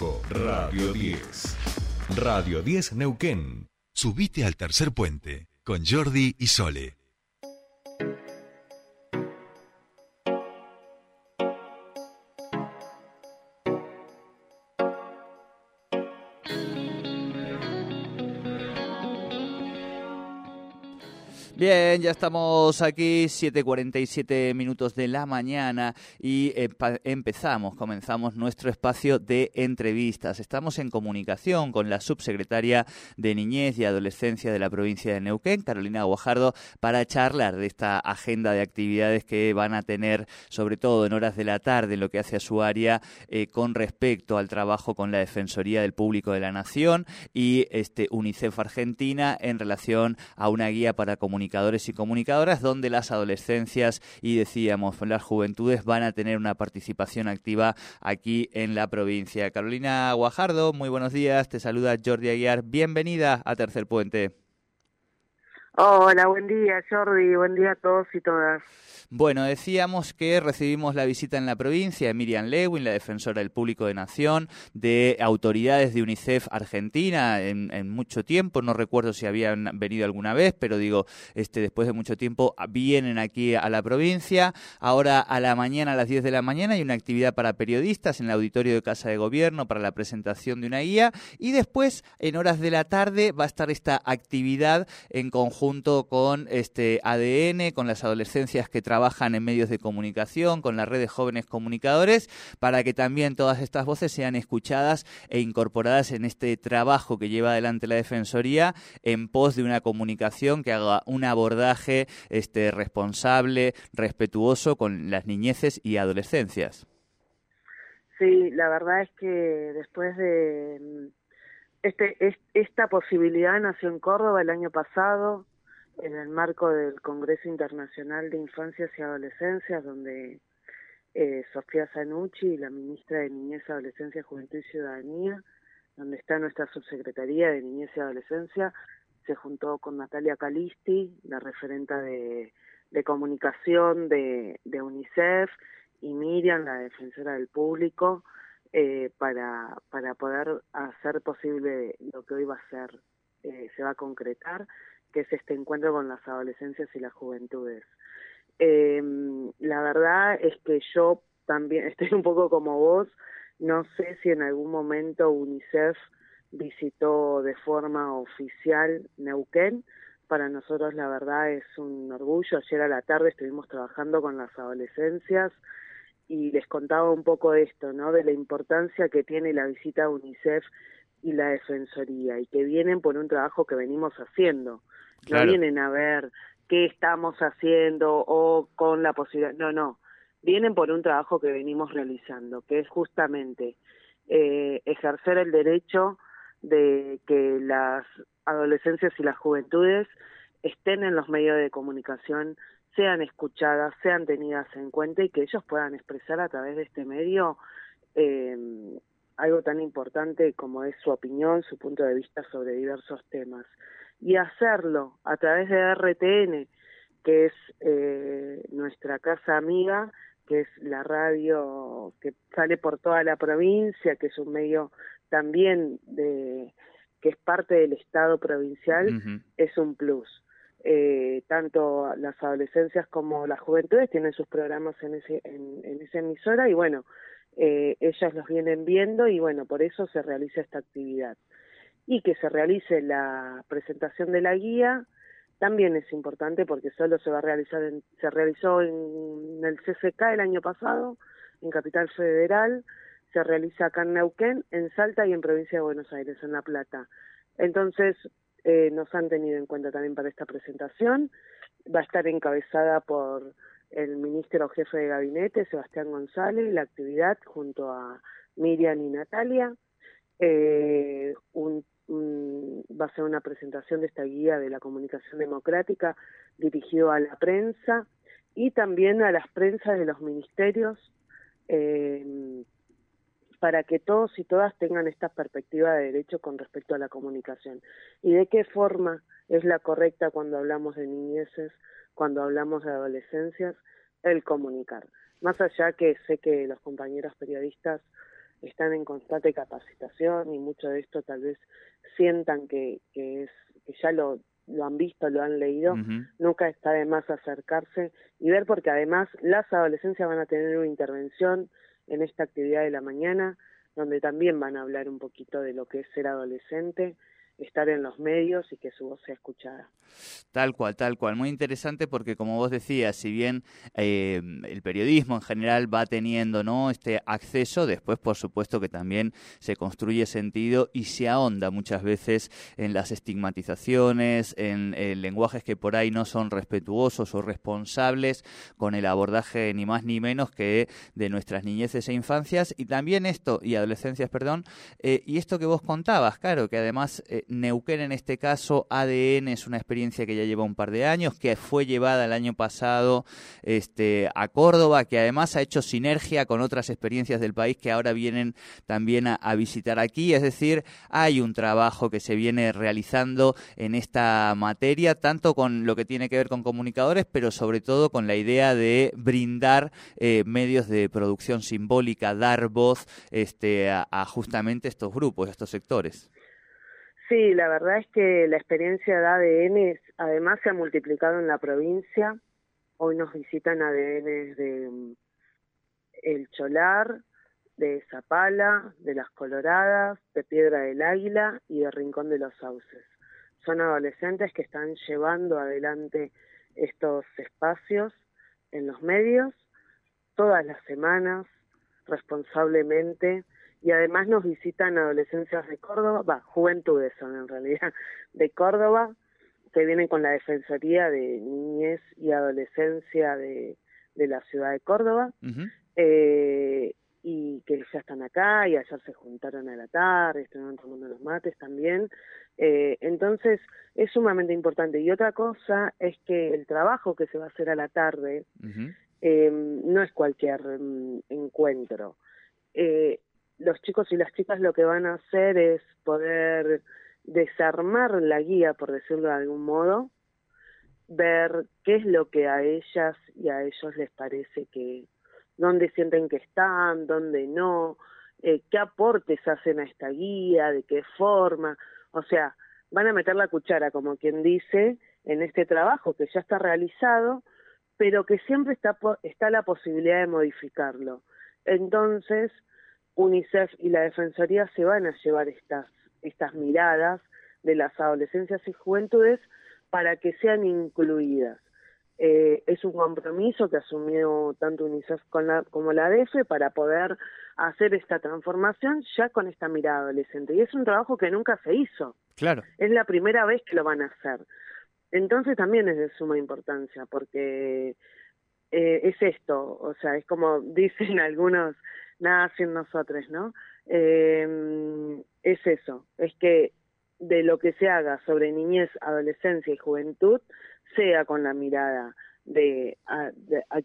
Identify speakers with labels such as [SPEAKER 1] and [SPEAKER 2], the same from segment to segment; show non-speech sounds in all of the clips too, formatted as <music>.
[SPEAKER 1] Radio 10. Radio 10 Neuquén.
[SPEAKER 2] Subite al tercer puente con Jordi y Sole.
[SPEAKER 3] Bien, ya estamos aquí, 7.47 minutos de la mañana y empezamos, comenzamos nuestro espacio de entrevistas. Estamos en comunicación con la subsecretaria de Niñez y Adolescencia de la provincia de Neuquén, Carolina Guajardo, para charlar de esta agenda de actividades que van a tener, sobre todo en horas de la tarde, en lo que hace a su área, eh, con respecto al trabajo con la Defensoría del Público de la Nación y este UNICEF Argentina en relación a una guía para comunicar comunicadores y comunicadoras, donde las adolescencias y decíamos las juventudes van a tener una participación activa aquí en la provincia. Carolina Guajardo, muy buenos días, te saluda Jordi Aguiar, bienvenida a Tercer Puente.
[SPEAKER 4] Hola, buen día Jordi, buen día a todos y todas.
[SPEAKER 3] Bueno, decíamos que recibimos la visita en la provincia de Miriam Lewin, la defensora del público de Nación, de autoridades de UNICEF Argentina en, mucho tiempo, no recuerdo si habían venido alguna vez, pero digo, este, después de mucho tiempo vienen aquí a la provincia. Ahora a la mañana, a las 10 de la mañana, hay una actividad para periodistas en el auditorio de Casa de Gobierno para la presentación de una guía y después, en horas de la tarde, va a estar esta actividad en conjunto con este ADN, con las adolescencias que trabajan trabajan en medios de comunicación, con la red de jóvenes comunicadores, para que también todas estas voces sean escuchadas e incorporadas en este trabajo que lleva adelante la Defensoría en pos de una comunicación que haga un abordaje este, responsable, respetuoso con las niñeces y adolescencias.
[SPEAKER 4] Sí, la verdad es que después de mm, este, esta posibilidad nació en Córdoba el año pasado, en el marco del Congreso Internacional de Infancias y Adolescencias, donde eh, Sofía Zanucci, la ministra de Niñez, Adolescencia, Juventud y Ciudadanía, donde está nuestra subsecretaría de Niñez y Adolescencia, se juntó con Natalia Calisti, la referenta de, comunicación de, UNICEF, y Miriam, la defensora del público, eh, para poder hacer posible lo que hoy va a ser, eh, se va a concretar, que es este encuentro con las adolescencias y las juventudes. Eh, la verdad es que yo también <laughs> estoy un poco como vos, no sé si en algún momento UNICEF visitó de forma oficial Neuquén. Para nosotros la verdad es un orgullo. Ayer a la tarde estuvimos trabajando con las adolescencias y les contaba un poco esto, ¿no? De la importancia que tiene la visita a UNICEF y la Defensoría y que vienen por un trabajo que venimos haciendo. No vienen a ver qué estamos haciendo o con la posibilidad, no, no, vienen por un trabajo que venimos realizando, que es justamente eh, ejercer el derecho de que las adolescencias y las juventudes estén en los medios de comunicación, sean escuchadas, sean tenidas en cuenta y que ellos puedan expresar a través de este medio eh, algo tan importante como es su opinión, su punto de vista sobre diversos temas. Y hacerlo a través de RTN, que es eh, nuestra casa amiga, que es la radio que sale por toda la provincia, que es un medio también de que es parte del Estado provincial, es un plus. Eh, tanto las adolescencias como las juventudes tienen sus programas en, ese, en, en esa emisora y bueno, eh, ellas los vienen viendo y bueno, por eso se realiza esta actividad. Y que se realice la presentación de la guía también es importante porque solo se va a realizar, se realizó en, el CCK el año pasado, en Capital Federal, se realiza acá en Neuquén, en Salta y en Provincia de Buenos Aires, en La Plata. Entonces, eh, nos han tenido en cuenta también para esta presentación. Va a estar encabezada por el ministro jefe de gabinete, Sebastián González, la actividad junto a Miriam y Natalia. Eh, va a ser una presentación de esta guía de la comunicación democrática dirigido a la prensa y también a las prensas de los ministerios eh, para que todos y todas tengan esta perspectiva de derecho con respecto a la comunicación y de qué forma es la correcta cuando hablamos de niñeces, cuando hablamos de adolescencias, el comunicar. Más allá que sé que los compañeros periodistas están en constante capacitación y mucho de esto tal vez sientan que, que, es, que ya lo, lo han visto, lo han leído, nunca está de más acercarse y ver porque además las adolescencias van a tener una intervención en esta actividad de la mañana, donde también van a hablar un poquito de lo que es ser adolescente estar en los medios y que su voz sea escuchada.
[SPEAKER 3] Tal cual, tal cual. Muy interesante porque, como vos decías, si bien eh, el periodismo en general va teniendo ¿no? este acceso, después, por supuesto, que también se construye sentido y se ahonda muchas veces en las estigmatizaciones, en, lenguajes que por ahí no son respetuosos o responsables con el abordaje ni más ni menos que de nuestras niñeces e infancias y también esto, y adolescencias, perdón, eh, y esto que vos contabas, claro, que además eh, Neuquén en este caso, ADN es una experiencia que ya lleva un par de años, que fue llevada el año pasado este, a Córdoba, que además ha hecho sinergia con otras experiencias del país que ahora vienen también a, visitar aquí. Es decir, hay un trabajo que se viene realizando en esta materia, tanto con lo que tiene que ver con comunicadores, pero sobre todo con la idea de brindar eh, medios de producción simbólica, dar voz este, a, a justamente estos grupos, estos sectores.
[SPEAKER 4] Sí, la verdad es que la experiencia de ADN además se ha multiplicado en la provincia. Hoy nos visitan ADN de mm, El Cholar, de Zapala, de Las Coloradas, de Piedra del Águila y de Rincón de los Sauces. Son adolescentes que están llevando adelante estos espacios en los medios todas las semanas, responsablemente, y además nos visitan adolescencias de Córdoba, va, juventudes son en realidad, de Córdoba, que vienen con la Defensoría de Niñez y Adolescencia de, de la ciudad de Córdoba, eh, y que ya están acá y ayer se juntaron a la tarde, estuvieron tomando los mates también. Eh, entonces, es sumamente importante. Y otra cosa es que el trabajo que se va a hacer a la tarde eh, no es cualquier mm, encuentro. Eh, los chicos y las chicas lo que van a hacer es poder desarmar la guía, por decirlo de algún modo, ver qué es lo que a ellas y a ellos les parece que, dónde sienten que están, dónde no, eh, qué aportes hacen a esta guía, de qué forma, o sea, van a meter la cuchara, como quien dice, en este trabajo que ya está realizado, pero que siempre está, está la posibilidad de modificarlo. Entonces, UNICEF y la Defensoría se van a llevar estas, estas miradas de las adolescencias y juventudes para que sean incluidas. Eh, es un compromiso que asumió tanto UNICEF como la DF para poder hacer esta transformación ya con esta mirada adolescente. Y es un trabajo que nunca se hizo.
[SPEAKER 3] Claro.
[SPEAKER 4] Es la primera vez que lo van a hacer. Entonces también es de suma importancia porque eh, es esto, o sea, es como <laughs> dicen algunos nada sin nosotros, ¿no? Eh, es eso, es que de lo que se haga sobre niñez, adolescencia y juventud sea con la mirada de a,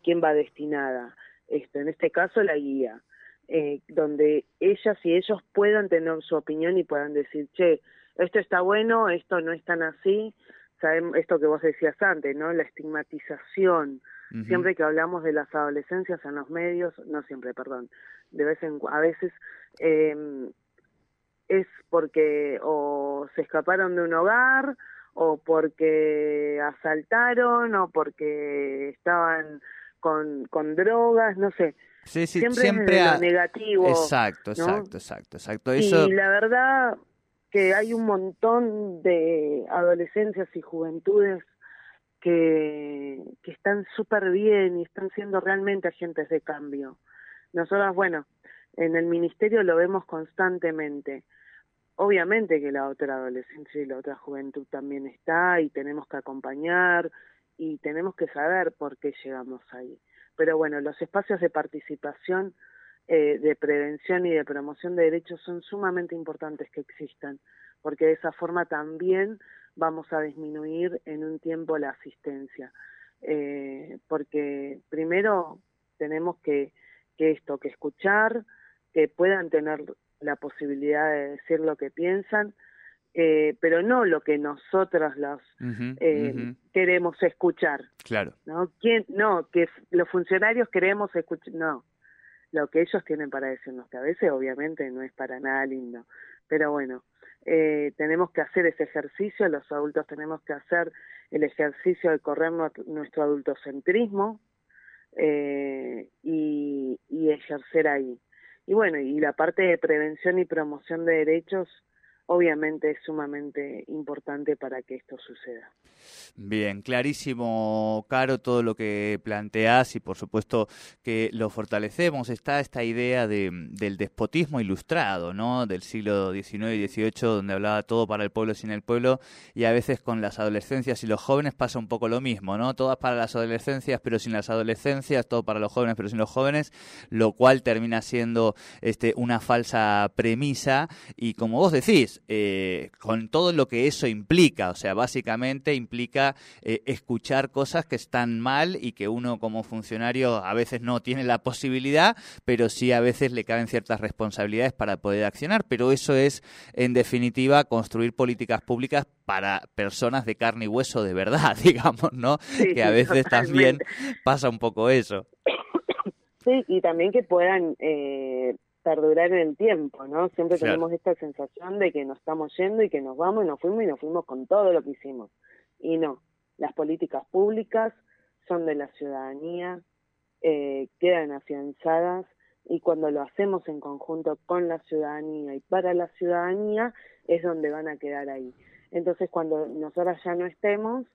[SPEAKER 4] quién va destinada esto, en este caso la guía, eh, donde ellas y ellos puedan tener su opinión y puedan decir, che, esto está bueno, esto no es tan así, sabemos esto que vos decías antes, ¿no? La estigmatización, Siempre que hablamos de las adolescencias en los medios, no siempre, perdón, de vez en a veces eh, es porque o se escaparon de un hogar o porque asaltaron o porque estaban con, con drogas, no sé.
[SPEAKER 3] Sí, sí,
[SPEAKER 4] siempre, siempre es negativo.
[SPEAKER 3] Exacto, exacto, exacto, exacto.
[SPEAKER 4] Y la verdad que hay un montón de adolescencias y juventudes que, están súper bien y están siendo realmente agentes de cambio. Nosotros, bueno, en el ministerio lo vemos constantemente. Obviamente que la otra adolescencia y la otra juventud también está y tenemos que acompañar y tenemos que saber por qué llegamos ahí. Pero bueno, los espacios de participación, eh, de prevención y de promoción de derechos son sumamente importantes que existan, porque de esa forma también vamos a disminuir en un tiempo la asistencia. Eh, porque primero tenemos que, que esto, que escuchar, que puedan tener la posibilidad de decir lo que piensan, eh, pero no lo que nosotros los eh, queremos escuchar.
[SPEAKER 3] Claro.
[SPEAKER 4] ¿no? ¿Quién? No, que los funcionarios queremos escuchar, no. lo que ellos tienen para decirnos, que a veces obviamente no es para nada lindo, pero bueno, eh, tenemos que hacer ese ejercicio, los adultos tenemos que hacer el ejercicio de correr nuestro adultocentrismo eh, y, y ejercer ahí. Y bueno, y la parte de prevención y promoción de derechos obviamente es sumamente importante para que esto suceda.
[SPEAKER 3] Bien, clarísimo, Caro, todo lo que planteás y por supuesto que lo fortalecemos. Está esta idea de, del despotismo ilustrado, ¿no? Del siglo XIX y XVIII, donde hablaba todo para el pueblo sin el pueblo y a veces con las adolescencias y los jóvenes pasa un poco lo mismo, ¿no? Todas para las adolescencias pero sin las adolescencias, todo para los jóvenes pero sin los jóvenes, lo cual termina siendo este, una falsa premisa y como vos decís, eh, con todo lo que eso implica, o sea, básicamente implica eh, escuchar cosas que están mal y que uno como funcionario a veces no tiene la posibilidad, pero sí a veces le caben ciertas responsabilidades para poder accionar, pero eso es en definitiva construir políticas públicas para personas de carne y hueso de verdad, <laughs> digamos, ¿no? que a veces también pasa un poco eso.
[SPEAKER 4] Sí, y también que puedan eh, perdurar en el tiempo, ¿no? Siempre tenemos esta sensación de que nos estamos yendo y que nos vamos y nos fuimos y nos fuimos con todo lo que hicimos. Y no, las políticas públicas son de la ciudadanía, eh, quedan afianzadas y cuando lo hacemos en conjunto con la ciudadanía y para la ciudadanía es donde van a quedar ahí. Entonces cuando nosotras ya no estemos,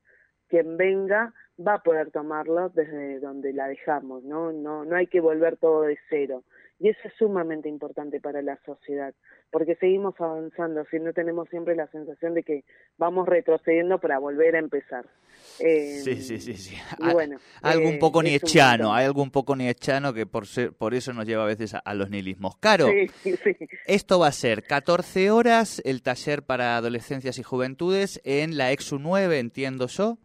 [SPEAKER 4] quien venga va a poder tomarlo desde donde la dejamos, ¿no? No, no hay que volver todo de cero. Y eso es sumamente importante para la sociedad, porque seguimos avanzando, si no tenemos siempre la sensación de que vamos retrocediendo para volver a empezar.
[SPEAKER 3] Eh, sí, sí, sí, sí. Y bueno, algo un eh, poco niechano, hay algo un poco niechano que por, ser, por eso nos lleva a veces a, los nihilismos. Caro, sí, sí. esto va a ser 14 horas el taller para adolescencias y juventudes en la EXU 9, entiendo yo.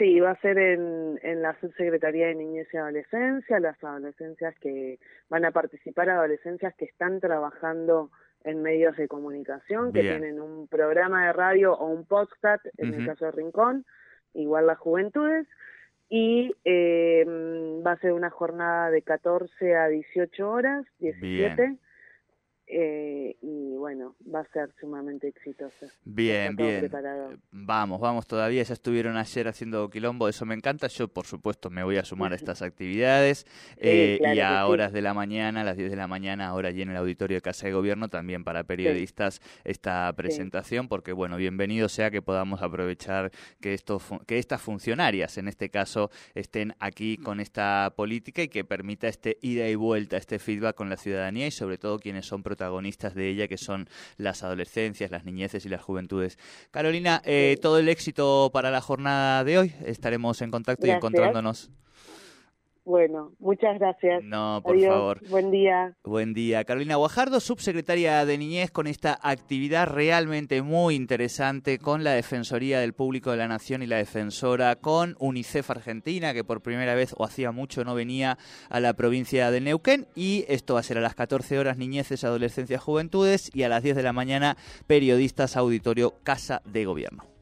[SPEAKER 4] Sí, va a ser en, en la Subsecretaría de Niñez y Adolescencia, las adolescencias que van a participar, adolescencias que están trabajando en medios de comunicación, que tienen un programa de radio o un podcast, en el caso de Rincón, igual las juventudes, y eh, va a ser una jornada de 14 a 18 horas, 17. Eh, y bueno, va a ser sumamente exitosa.
[SPEAKER 3] Bien, bien. Vamos, vamos todavía. Ya estuvieron ayer haciendo quilombo, eso me encanta. Yo, por supuesto, me voy a sumar a estas actividades. Eh, y a horas de la mañana, a las 10 de la mañana, ahora allí en el auditorio de Casa de Gobierno, también para periodistas esta presentación, porque bueno, bienvenido sea que podamos aprovechar que, esto, que estas funcionarias, en este caso, estén aquí con esta política y que permita este ida y vuelta, este feedback con la ciudadanía y sobre todo quienes son protagonistas protagonistas de ella, que son las adolescencias, las niñeces y las juventudes. Carolina, eh, todo el éxito para la jornada de hoy. Estaremos en contacto y encontrándonos.
[SPEAKER 4] Bueno, muchas gracias.
[SPEAKER 3] No, por favor.
[SPEAKER 4] Buen día.
[SPEAKER 3] Buen día. Carolina Guajardo, subsecretaria de Niñez, con esta actividad realmente muy interesante con la Defensoría del Público de la Nación y la Defensora, con UNICEF Argentina, que por primera vez o hacía mucho no venía a la provincia de Neuquén. Y esto va a ser a las 14 horas Niñeces, Adolescencias, Juventudes y a las 10 de la mañana Periodistas Auditorio Casa de Gobierno.